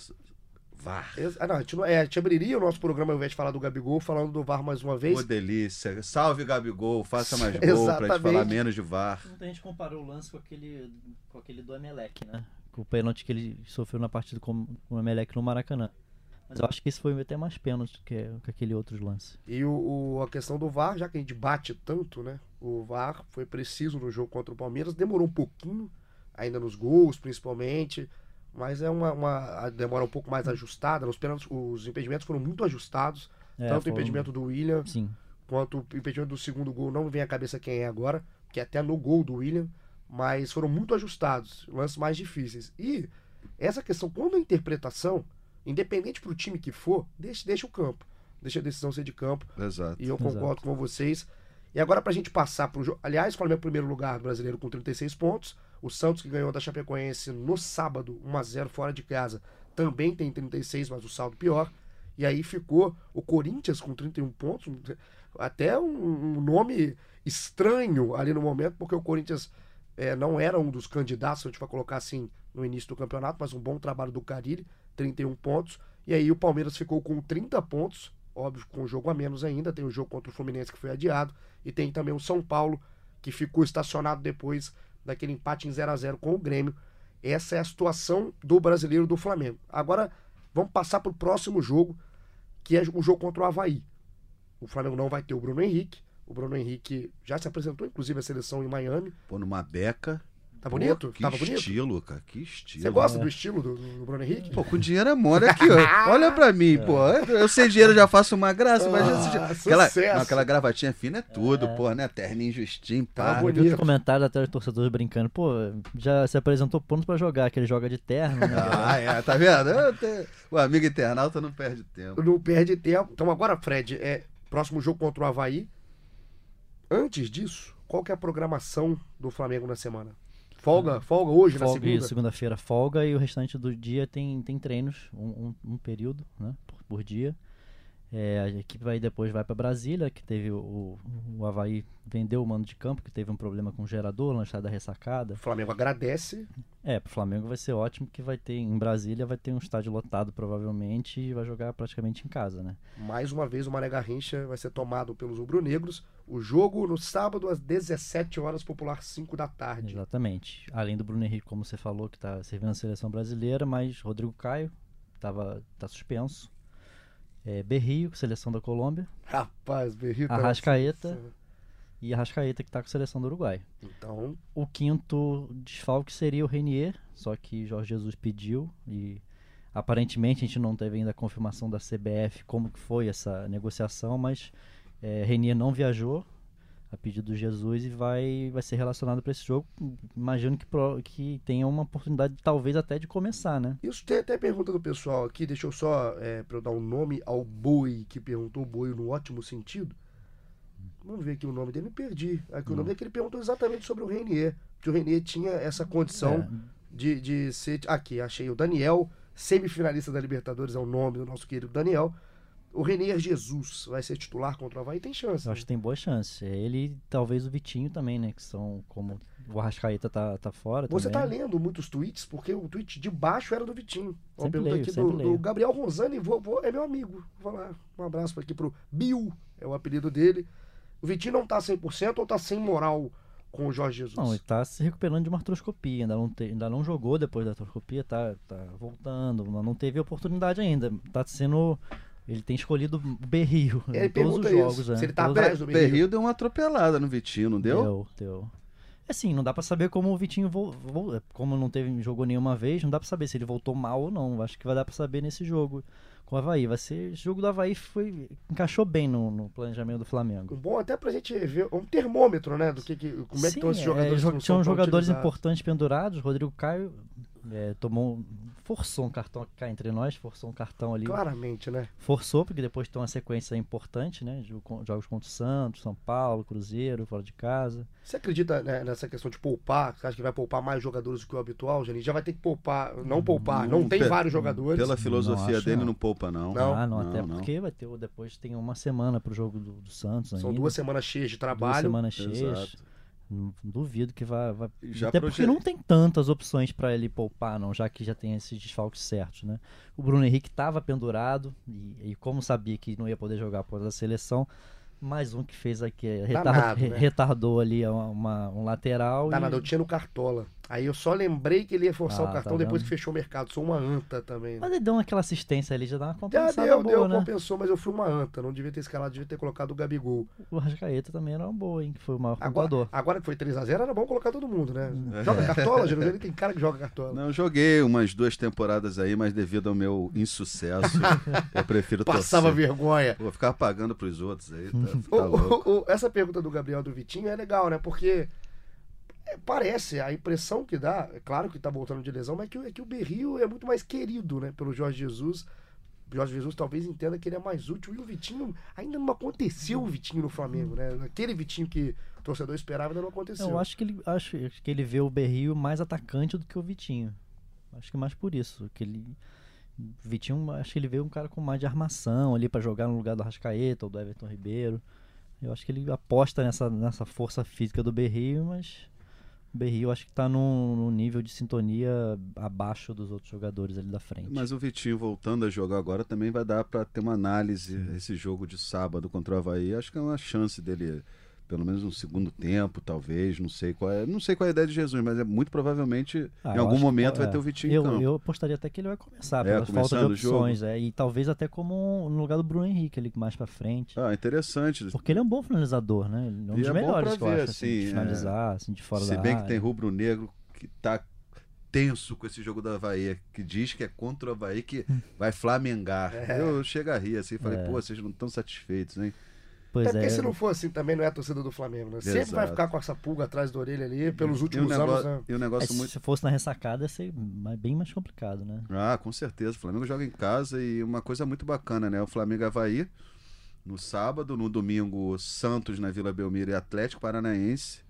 VAR. Ah, não, a gente, não, é, a gente abriria o nosso programa ao invés de falar do Gabigol, falando do VAR mais uma vez. Ô, delícia. Salve, Gabigol. Faça mais gol pra gente falar menos de VAR. Muita gente comparou o lance com aquele, com aquele do Emelec, né? Com o pênalti que ele sofreu na partida com o Emelec no Maracanã. Mas eu acho que esse foi até mais pênalti que, que aquele outro lance. E o, o, a questão do VAR, já que a gente bate tanto, né? O VAR foi preciso no jogo contra o Palmeiras, demorou um pouquinho, ainda nos gols, principalmente. Mas é uma, uma demora um pouco mais ajustada. Os, pênaltis, os impedimentos foram muito ajustados. É, tanto o impedimento do William Sim. quanto o impedimento do segundo gol. Não me vem à cabeça quem é agora, que é até no gol do William. Mas foram muito ajustados, lances mais difíceis. E essa questão, quando a interpretação Independente pro time que for, deixa, deixa o campo. Deixa a decisão ser de campo. Exato. E eu concordo Exato. com vocês. E agora pra gente passar pro jogo. Aliás, o Flamengo primeiro lugar brasileiro com 36 pontos. O Santos, que ganhou da Chapecoense no sábado, 1x0 fora de casa, também tem 36, mas o saldo pior. E aí ficou o Corinthians com 31 pontos. Até um, um nome estranho ali no momento, porque o Corinthians é, não era um dos candidatos, se a gente for colocar assim, no início do campeonato, mas um bom trabalho do Carilli. 31 pontos. E aí o Palmeiras ficou com 30 pontos, óbvio, com o jogo a menos ainda. Tem o jogo contra o Fluminense que foi adiado. E tem também o São Paulo, que ficou estacionado depois daquele empate em 0 a 0 com o Grêmio. Essa é a situação do brasileiro do Flamengo. Agora vamos passar para o próximo jogo, que é o jogo contra o Havaí. O Flamengo não vai ter o Bruno Henrique. O Bruno Henrique já se apresentou, inclusive, a seleção em Miami. Pô, numa beca. Tá bonito? Pô, que Tava estilo, bonito? cara. Que estilo. Você gosta é. do estilo do, do, Bruno Henrique? Pô, com dinheiro é mora aqui, ó. Olha pra mim, é. pô. Eu sei dinheiro, já faço uma graça, mas ah, aquela, não, aquela gravatinha fina é tudo, é. pô, né? Terninho justinho, pá. Tá bonito. comentário até os torcedores brincando, pô, já se apresentou pronto pra jogar, que ele joga de terno, né? ah, é, tá vendo? Tenho... O amigo internauta não perde tempo. Não perde tempo. Então agora, Fred, é próximo jogo contra o Havaí. Antes disso, qual que é a programação do Flamengo na semana? Folga, folga hoje folga, na segunda? segunda-feira folga e o restante do dia tem, tem treinos, um, um, um período né, por, por dia. É, a equipe vai depois vai para Brasília, que teve o, o Havaí vendeu o mando de campo, que teve um problema com o gerador estrada ressacada. O Flamengo agradece. É, pro Flamengo vai ser ótimo que vai ter em Brasília vai ter um estádio lotado provavelmente e vai jogar praticamente em casa, né? Mais uma vez o Mané Garrincha vai ser tomado pelos rubro-negros. O jogo no sábado às 17 horas, popular 5 da tarde. Exatamente. Além do Bruno Henrique, como você falou, que está servindo a seleção brasileira, mas Rodrigo Caio tava tá suspenso É, Berrio, seleção da Colômbia. Rapaz, Berrito. Arrascaeta. E Arrascaeta que tá com a seleção do Uruguai. Então, O quinto desfalque seria o Renier, só que Jorge Jesus pediu e aparentemente a gente não teve ainda a confirmação da CBF como que foi essa negociação, mas é, Renier não viajou a pedido do Jesus e vai, vai ser relacionado para esse jogo. Imagino que, pro- que tenha uma oportunidade talvez até de começar, né? isso tem até pergunta do pessoal aqui. Deixa eu só, é, pra eu dar um nome ao boi, que perguntou o boi no ótimo sentido. Vamos ver aqui o nome dele, me perdi. Aqui o nome dele que ele perguntou exatamente sobre o Renier. Que o Renier tinha essa condição É, de, de ser. Aqui, achei o Daniel, semifinalista da Libertadores, é o nome do nosso querido Daniel. O Renier Jesus vai ser titular contra o Havaí? Tem chance. eu né? acho que tem boa chance. É Ele e talvez o Vitinho também, né? Que são como o Arrascaeta tá, tá fora Você tá também. lendo muitos tweets, porque o tweet de baixo era do Vitinho. Uma Sempre leio, aqui do, do. Gabriel Rosani, vou, vou- é meu amigo. Vou lá, um abraço aqui pro Bill, é o apelido dele. O Vitinho não tá 100% ou tá sem moral com o Jorge Jesus? Não, ele tá se recuperando de uma artroscopia, ainda não, te- ainda não jogou depois da artroscopia, tá, tá voltando, não teve oportunidade ainda. Tá sendo. Ele tem escolhido o Berrio Ele em todos os jogos, isso, né? se ele tá atrás do Berrio. Berrio deu uma atropelada no Vitinho, não deu? Deu, deu. É Assim, não dá pra saber como o Vitinho vol- como não teve jogou nenhuma vez, não dá pra saber se ele voltou mal ou não. Acho que vai dar pra saber nesse jogo com o Havaí. Vai ser, esse jogo do Havaí foi encaixou bem no, no planejamento do Flamengo. Bom até pra gente ver, um termômetro, né? Do que, que como é que estão esses jogadores. jo- que não tinham são tão jogadores utilizados. importantes pendurados. Rodrigo Caio é, tomou, um- forçou um cartão cá entre nós, forçou um cartão ali. Claramente, né? Forçou, porque depois tem uma sequência importante, né? Jogos contra o Santos, São Paulo, Cruzeiro, fora de casa. Você acredita né, nessa questão de poupar? Você acha que vai poupar mais jogadores do que o habitual, Jani? Já vai ter que poupar, não poupar, não, tem pe- vários jogadores. Pela filosofia acho dele, não. não. poupa, não. Não? ah, não, não, até não. porque vai ter, depois tem uma semana pro jogo do, do Santos São ainda. duas semanas cheias de Duas trabalho. semanas cheias. Exato. Duvido que vai. vai... Já Até porque não tem tantas opções pra ele poupar, não, já que já tem esses desfalques certos, né? O Bruno Henrique estava pendurado e, e como sabia que não ia poder jogar após a seleção, mais um que fez aqui, retar- Danado, né? retardou ali uma, uma- um lateral. Tá e- eu tinha no Cartola. Aí eu só lembrei que ele ia forçar Ah, o cartão tá depois que fechou o mercado. Sou uma anta também. Mas ele deu aquela assistência ali, já dá uma Já compensada deu, boa, deu, né? compensou, mas eu fui uma anta. Não devia ter escalado, devia ter colocado o Gabigol. O Rascaeta também era uma boa, hein? Que foi o maior Agora, agora que foi 3x0, era bom colocar todo mundo, né? Hum. Joga cartola? Ele tem cara que joga cartola. Não, eu joguei umas duas temporadas aí, mas devido ao meu insucesso, eu prefiro Passava torcer. vergonha. Pô, ficar pagando pros outros aí, tá, O- tá louco. o- o- essa pergunta do Gabriel do Vitinho é legal, né? Porque parece, a impressão que dá, é claro que tá voltando de lesão, mas é que, o- é que o Berrio é muito mais querido, né? Pelo Jorge Jesus. O Jorge Jesus talvez entenda que ele é mais útil. E o Vitinho, ainda não aconteceu o Vitinho no Flamengo, né? Aquele Vitinho que o torcedor esperava ainda não aconteceu. Eu acho que ele acho que ele vê o Berrio mais atacante do que o Vitinho. Acho que mais por isso, que ele Vitinho, acho que ele vê um cara com mais de armação ali pra jogar no lugar do Arrascaeta ou do Everton Ribeiro. Eu acho que ele aposta nessa, nessa força física do Berrio, mas Berrio acho que tá num, num nível de sintonia abaixo dos outros jogadores ali da frente. Mas o Vitinho voltando a jogar agora também vai dar pra ter uma análise esse jogo de sábado contra o Havaí. Acho que é uma chance dele, pelo menos um segundo tempo, talvez. Não sei qual é. Não sei qual é a ideia de Jesus, mas é muito provavelmente Ah, em eu algum acho que momento pô- vai é. ter o Vitinho eu, em campo. eu apostaria até que ele vai começar, É, pela falta de opções. É, e talvez até como no lugar do Bruno Henrique, ali mais pra frente. Ah, interessante. Porque ele é um bom finalizador, né? Ele é um E dos é bom melhores pra que eu ver, acho, assim, assim, de é. finalizar, assim, de fora Se da bem que tem rubro-negro que tá tenso com esse jogo do Havaí, que diz que é contra o Havaí que vai flamengar. Eu chego a rir assim, falei, É. pô, vocês não estão satisfeitos, hein? Pois Até porque é. se não for assim, também não é a torcida do Flamengo, né? Sempre vai ficar com essa pulga atrás da orelha ali pelos E o últimos negócio, anos, né? e o É, negócio muito. Se fosse na ressacada, ia ser bem mais complicado, né? Ah, com certeza. O Flamengo joga em casa e uma coisa muito bacana, né? O Flamengo e Havaí no sábado, no domingo, Santos na Vila Belmiro e Atlético Paranaense.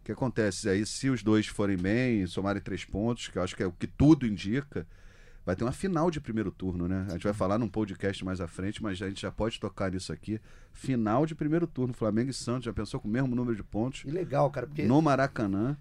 O que acontece aí? Se os dois forem bem, somarem três pontos, que eu acho que é o que tudo indica, vai ter uma final de primeiro turno, né? A gente vai falar num podcast mais à frente, mas a gente já pode tocar nisso aqui. Final de primeiro turno, Flamengo e Santos, já pensou com o mesmo número de pontos? E legal, cara, porque No Maracanã.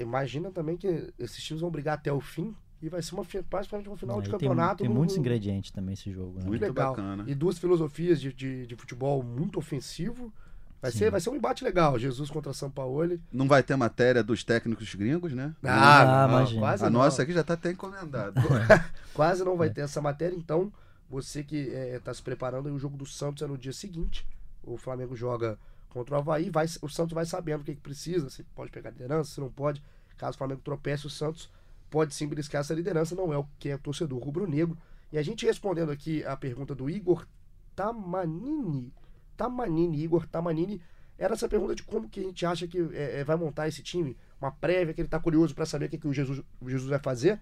imagina também que esses times vão brigar até o fim e vai ser uma, praticamente uma final É, de tem, campeonato. tem no- muitos ingredientes também esse jogo, né? Muito legal. bacana. E duas filosofias de, de, de futebol muito ofensivo. Vai Sim. ser, vai ser um embate legal. Jesus contra São Paulo. Não vai ter matéria dos técnicos gringos, né? Ah, imagina. quase A não. nossa aqui já tá até encomendada. Quase não vai ter essa matéria, então Você que está se preparando, o jogo do Santos é no dia seguinte. O Flamengo joga contra o Havaí, vai, o Santos vai sabendo o que, que precisa, se pode pegar liderança, se não pode. Caso o Flamengo tropece, o Santos pode sim beliscar essa liderança, não é o que é torcedor rubro-negro. E a gente respondendo aqui a pergunta do Igor Tamanini, Tamanini, Igor Tamanini, era essa pergunta de como que a gente acha que é, é, vai montar esse time, uma prévia, que ele está curioso para saber o que, que o, Jesus, o Jesus vai fazer.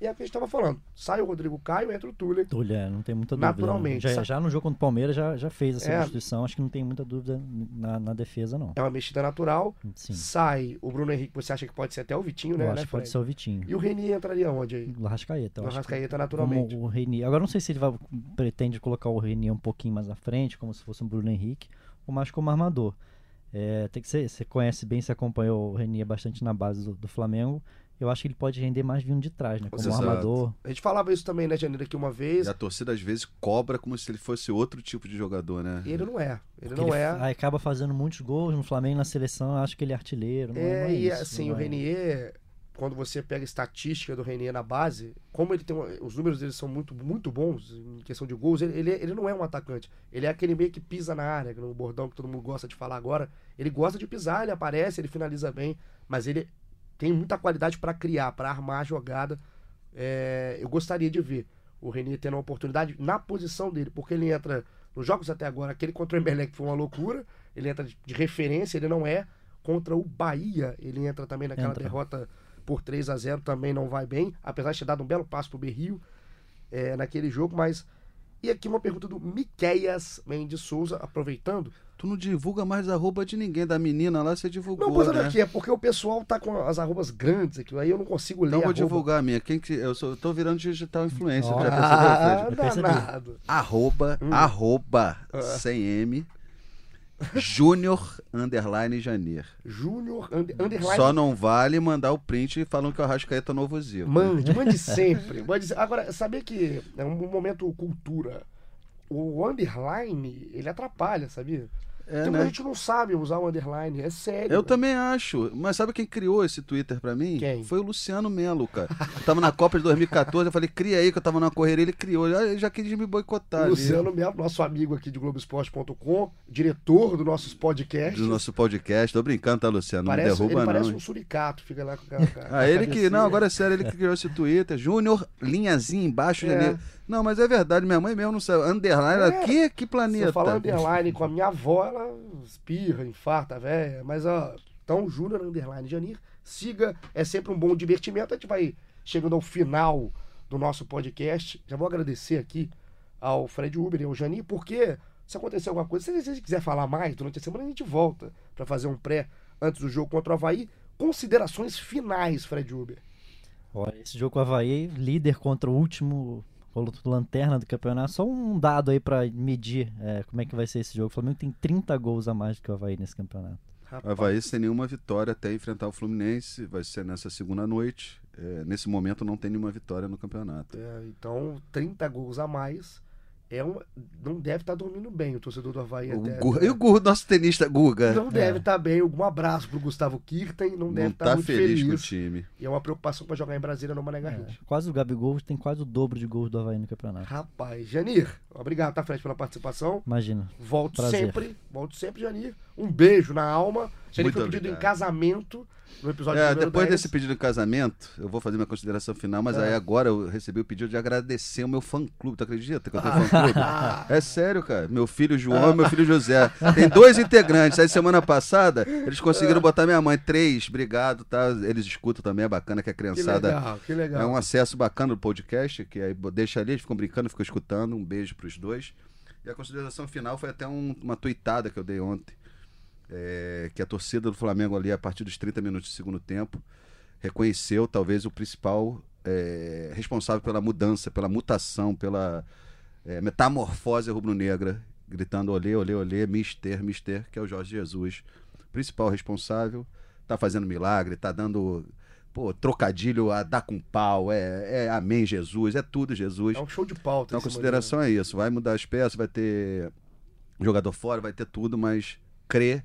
E é o que a gente estava falando. Sai o Rodrigo Caio, entra o Tuller. Tuller, é, não tem muita dúvida. Naturalmente. Já, já, no jogo contra o Palmeiras já, já fez essa É. substituição, acho que não tem muita dúvida na, na defesa, não. É uma mexida natural. Sim. Sai o Bruno Henrique, você acha que pode ser até o Vitinho, né? eu acho né, que pode ser o Vitinho. E o Reni entraria onde aí? O Arrascaeta. eu O acho que- Arrascaeta, como naturalmente. o Reni. Agora não sei se ele vai, pretende colocar o Reni um pouquinho mais à frente, como se fosse um Bruno Henrique, ou mais como armador. É, tem que ser, você conhece bem, você acompanhou o Reni bastante na base do, do Flamengo. Eu acho que ele pode render mais vindo de trás, né? Como Exato. armador. A gente falava isso também, né, Janeiro, aqui uma vez. E a torcida às vezes cobra como se ele fosse outro tipo de jogador, né? E ele não é. Ele Porque não ele é. acaba fazendo muitos gols no Flamengo na seleção. Eu acho que ele é artilheiro. Não é, É, não é e isso, assim, não o é. Renier, quando você pega a estatística do Renier na base, como ele tem. Os números dele são muito, muito bons em questão de gols, ele, ele, ele não é um atacante. Ele é aquele meio que pisa na área, no bordão que todo mundo gosta de falar agora. Ele gosta de pisar, ele aparece, ele finaliza bem, mas ele tem muita qualidade para criar, para armar a jogada. É, eu gostaria de ver o Renier tendo uma oportunidade na posição dele, porque ele entra nos jogos até agora, aquele contra o Emelec foi uma loucura, ele entra de, referência, ele não é. Contra o Bahia, ele entra também naquela Entra. derrota por 3 a 0 também não vai bem, apesar de ter dado um belo passo pro Berrio é, naquele jogo, mas. E aqui uma pergunta do Miqueias Mendes Souza, aproveitando. Tu não divulga mais arroba de ninguém, da menina lá você divulgou, Não, mas olha né? aqui, é porque o pessoal tá com as arrobas grandes aqui, aí eu não consigo ler. Então eu vou divulgar a minha. Quem que, eu, sou, eu tô virando digital influencer, Ó. já percebeu, Ah, danado. Arroba, Hum. arroba, Ah. sem M, Júnior, underline, Janeiro. Júnior, under- underline. Só não vale mandar o print falando que o Arrascaeta é novo Zico. Mande, mande sempre. Mande Agora, sabia que é um momento cultura. O underline, ele atrapalha, sabia? É, Tem né? muita gente não sabe usar o underline, é sério. Eu mano. também acho. Mas sabe quem criou esse Twitter pra mim? Quem? Foi o Luciano Melo, cara. Eu tava na Copa de 2014, eu falei, cria aí que eu tava na correria, ele criou. Ele já quis me boicotar. ali. Luciano Melo, nosso amigo aqui de Globoesporte.com, diretor dos nossos podcasts. Do nosso podcast. Tô brincando, tá, Luciano? Não parece, me derruba, ele parece não. um suricato, fica lá com a, com a- a Ah, ele que. Não, agora é sério, ele que criou esse Twitter. Júnior, linhazinha embaixo, É. Janeiro. Não, mas é verdade, minha mãe mesmo não sabe. Underline, É. que, que Se planeta? eu falar underline com a minha avó, ela espirra, infarta, velho. Mas, ó, então, Júnior Underline Janir, siga, é sempre um bom divertimento. A gente vai chegando ao final do nosso podcast. Já vou agradecer aqui ao Fred Uber e ao Janir, porque se acontecer alguma coisa, se você quiser falar mais durante a semana, a gente volta para fazer um pré antes do jogo contra o Havaí. Considerações finais, Fred Uber. Olha, esse jogo com o Havaí, líder contra o último lanterna do campeonato. Só um dado aí pra medir é, como é que vai ser esse jogo. O Flamengo tem 30 gols a mais do que o Havaí nesse campeonato. O Havaí sem nenhuma vitória até enfrentar o Fluminense. Vai ser nessa segunda noite. É, nesse momento não tem nenhuma vitória no campeonato. É, então, 30 gols a mais. É um, não deve estar dormindo bem o torcedor do Havaí O até. Gu- E o Gu- nosso tenista Guga? Não deve estar bem. Um abraço pro Gustavo Kirten. Não, deve Não estar tá muito feliz, feliz. com o time. E é uma preocupação para jogar em Brasília no Mané É, Garrincha. quase o Gabigol tem quase o dobro de gols do Havaí no campeonato. Rapaz, Janir, obrigado, tá, Fred, pela participação. Imagina. Volto Prazer. sempre, volto sempre, Janir. Um beijo na alma. Janir Muito foi pedido em casamento no episódio É, depois 10. desse pedido de casamento, eu vou fazer minha consideração final, mas É. aí agora eu recebi o pedido de agradecer o meu fã-clube. Tu acredita que eu tenho Ah. fã-clube? É sério, cara. Meu filho João e meu filho José. Tem dois integrantes. Aí semana passada, eles conseguiram botar minha mãe. Três, obrigado, tá? Eles escutam também, é bacana que a Que criançada... legal, que legal. É um acesso bacana do podcast, que aí deixa ali, eles ficam brincando, ficam escutando. Um beijo pros dois. E a consideração final foi até um- uma tuitada que eu dei ontem. É, que a torcida do Flamengo ali, a partir dos 30 minutos do segundo tempo, reconheceu talvez o principal é, responsável pela mudança, pela mutação, pela é, metamorfose rubro-negra, gritando olê, olê, olê, mister, mister, que é o Jorge Jesus. Principal responsável, tá fazendo milagre, tá dando pô, trocadilho a dar com pau, é, é amém Jesus, é tudo Jesus. É um show de pauta. Então a consideração é isso, vai mudar as peças, vai ter jogador fora, vai ter tudo, mas crê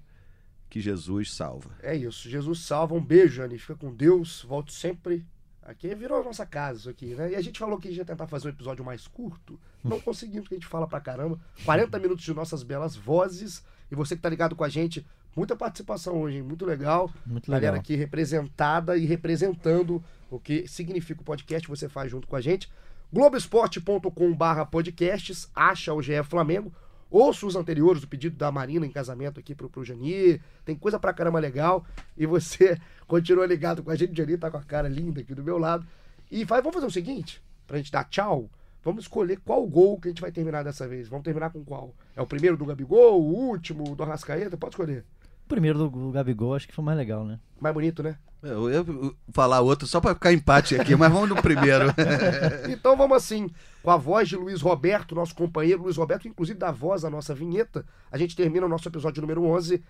que Jesus salva. É isso. Jesus salva. Um beijo, Janir. Fica com Deus. Volto sempre Aqui virou a nossa casa isso aqui, né? E a gente falou que a gente ia tentar fazer um episódio mais curto. Não conseguimos, porque a gente fala pra caramba. 40 minutos de nossas belas vozes. E você que tá ligado com a gente, muita participação hoje, hein? Muito legal. Muito Galera legal. aqui representada e representando o que significa o podcast, você faz junto com a gente. Globoesporte.com/barra podcasts, acha o GE Flamengo. Ouça os anteriores, o pedido da Marina em casamento aqui pro, pro Janir. Tem coisa pra caramba legal. E você continua ligado com a gente. O Janir tá com a cara linda aqui do meu lado. E vai, vamos fazer o seguinte, pra gente dar tchau. Vamos escolher qual gol que a gente vai terminar dessa vez. Vamos terminar com qual? É o primeiro do Gabigol, o último do Arrascaeta? Pode escolher. O primeiro do, do Gabigol acho que foi mais legal, né? Mais bonito, né? Eu ia falar outro só pra ficar empate aqui, mas vamos no primeiro. Então vamos assim, com a voz de Luiz Roberto, nosso companheiro Luiz Roberto, inclusive da voz da nossa vinheta, a gente termina o nosso episódio número 11.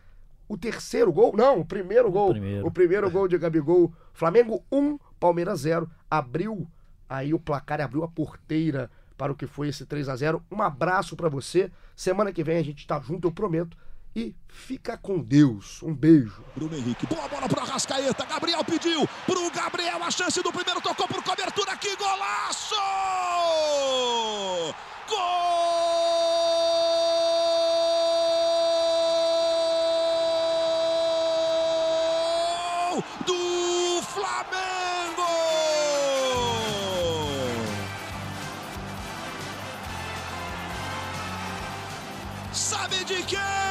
O terceiro gol, não, o primeiro gol. primeiro. O primeiro gol de Gabigol. Flamengo 1, Palmeiras 0. Abriu aí o placar, abriu a porteira para o que foi esse 3 a 0 Um abraço para você. Semana que vem a gente tá junto, eu prometo. E fica com Deus. Um beijo. Bruno Henrique, boa bola pro Arrascaeta. Gabriel pediu pro Gabriel a chance do primeiro, tocou por cobertura. Que golaço! Gol do Flamengo! Sabe de quem?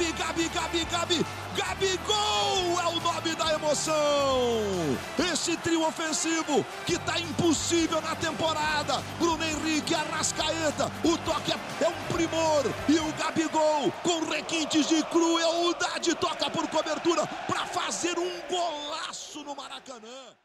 Gabi, Gabi, Gabi, Gabi, Gabigol é o nome da emoção. Esse trio ofensivo que tá impossível na temporada. Bruno Henrique, Arrascaeta, o toque é um primor. E o Gabigol, com requintes de crueldade, toca por cobertura para fazer um golaço no Maracanã.